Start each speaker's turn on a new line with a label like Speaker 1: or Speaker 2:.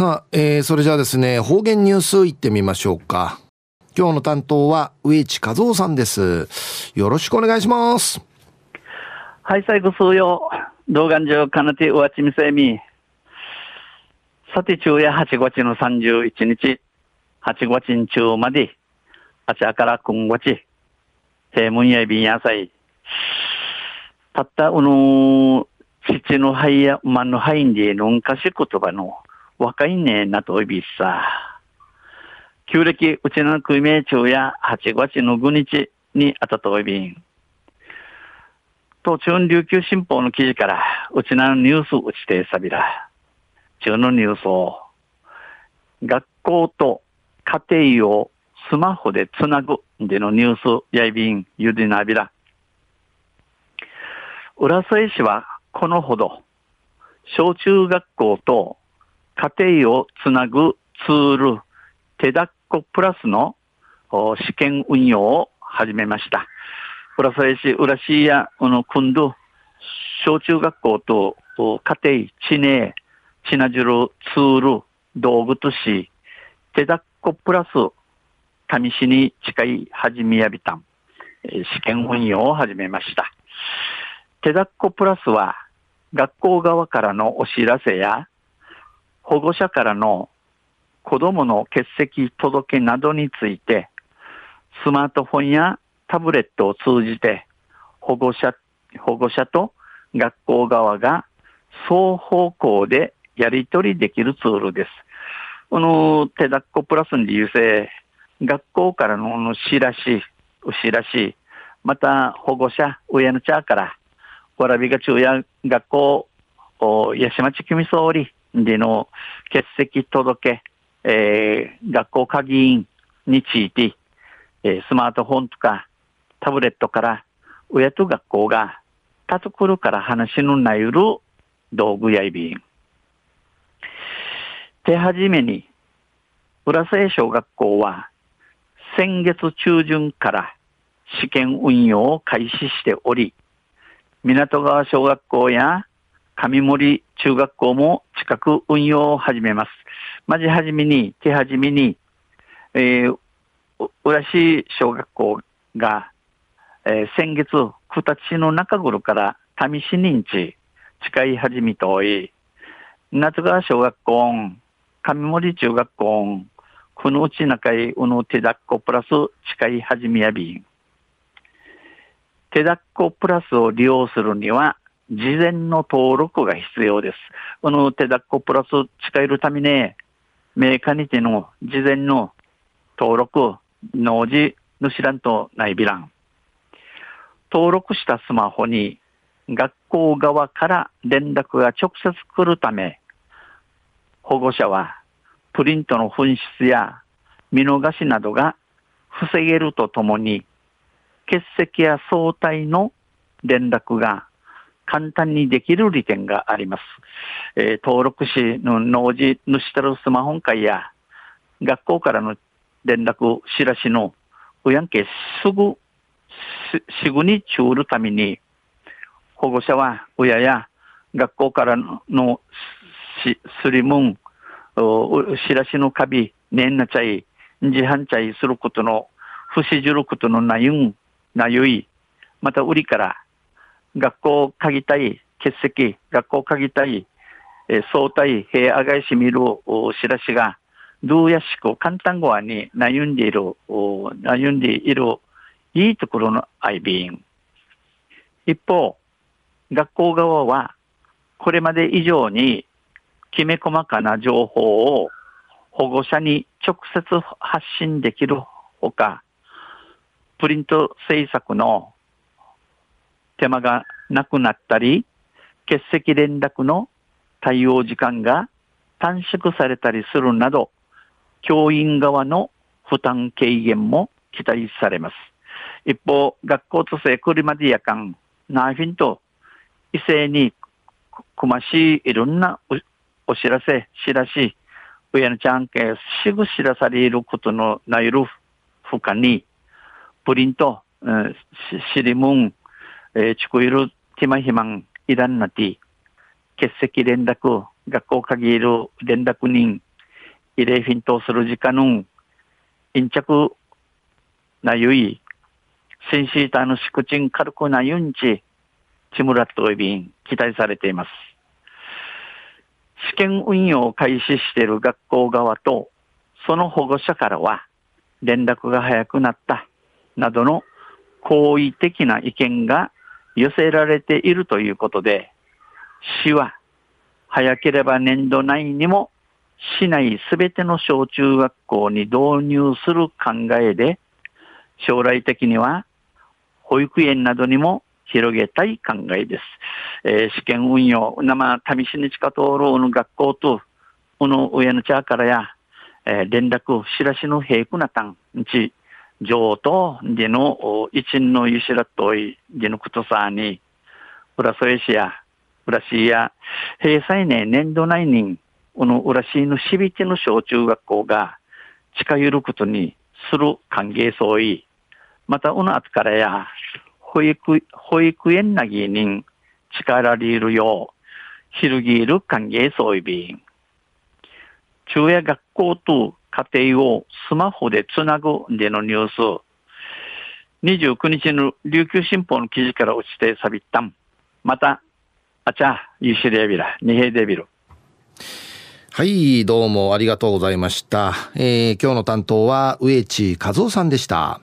Speaker 1: さあ、えー、それじゃあですね、方言ニュースいってみましょうか。今日の担当は植地和夫さんです。よろしくお願いします。
Speaker 2: はい、最後数曜。動画上かなてうわちみせみ。さて、昼夜8月の31日、8月中まで、あちゃから今月、平門やびんやさい。たったうの、父の肺や馬の肺にでのんかし言葉の若いねなといびさ。旧暦うちの食い名中や8月の5日にあたといびん。と中琉球新報の記事から、うちなのニュースうちてさびら。中のニュースを、学校と家庭をスマホでつなぐでのニュースやいびんゆでなびら。浦添市はこのほど、小中学校と家庭をつなぐツール、テダッコプラスの試験運用を始めました。浦添市、浦市や、この、今度、小中学校と家庭、地名、ちなじるツール、道具とし、手だっこプラス、試しに近い始めやびたん、試験運用を始めました。手だっこプラスは、学校側からのお知らせや、保護者からの子供の欠席届などについて、スマートフォンやタブレットを通じて保護者、保護者と学校側が双方向でやり取りできるツールです。この手だっこプラスに優勢、学校からのしらし、うしらし、また保護者、親の茶から、わらびが中や学校、八島地組総での欠席届、えー、学校鍵員について、えー、スマートフォンとかタブレットから親と学校がたところから話のなゆる道具やいびん。手始めに、浦添小学校は先月中旬から試験運用を開始しており、港川小学校や上森中学校も近く運用を始めます。まじはじめに、手始めに、えー、浦市小学校がえー、先月、九立の中頃から試し認知、近い始めとおい、夏川小学校、上森中学校、このうち中井うの手だっこプラス近い始めやびん。手だっこプラスを利用するには、事前の登録が必要です。この手だっこプラス使えるために、メーカーにての事前の登録、農事、ぬしらんとないびらん。登録したスマホに学校側から連絡が直接来るため、保護者はプリントの紛失や見逃しなどが防げるとともに、欠席や相対の連絡が簡単にできる利点があります。えー、登録しの農事主たるスマホ会や学校からの連絡、知らしのうやんけすぐすぐに中るために、保護者は親や学校からのしすりむん、しらしのカビ、ねんなちゃい、自販ちゃいすることの、不死じることのなゆん、なゆい、また売りから学校かぎたい、欠席、学校かぎたい、え相対、平あがいしみるしらしが、どうやしく簡単語に悩んでいる、悩んでいるいいところの IB 一方、学校側はこれまで以上にきめ細かな情報を保護者に直接発信できるほか、プリント制作の手間がなくなったり、欠席連絡の対応時間が短縮されたりするなど、教員側の負担軽減も期待されます。一方、学校とせ車で夜間、ナーフィンと異性に詳しいいろんなお知らせ、知らし、親のちゃんけすぐ知らされることのないる負荷に、プリント、うん、シリムン、19일 팀의 희망 이단 나티欠席連絡学校限る連絡人慰霊品等する時間の陰着なゆい先シータの宿賃軽くなゆんちちむらっといびん期待されています。試験運用を開始している学校側とその保護者からは連絡が早くなったなどの好意的な意見が寄せられているということで、市は早ければ年度内にも市内すべての小中学校に導入する考えで、将来的には保育園などにも広げたい考えです。えー、試験運用、生、試しに近通るの学校と、この上の茶からや、えー、連絡、知らしの平くなたん、ち、上と、での、一員のゆしらとい、でのことさに、プラスエシア、プラシーや、平成年年度内に、この浦市のしびての小中学校が近寄ることにする歓迎相違、また、この後からや、保育、保育園なぎに力りるよう、広げる歓迎相違便。中夜学校と家庭をスマホでつなぐでのニュース。29日の琉球新報の記事から落ちてさびったん。また、あちゃ、ゆしれびら、にへいでびる。
Speaker 1: はい、どうもありがとうございました。えー、今日の担当は植地和夫さんでした。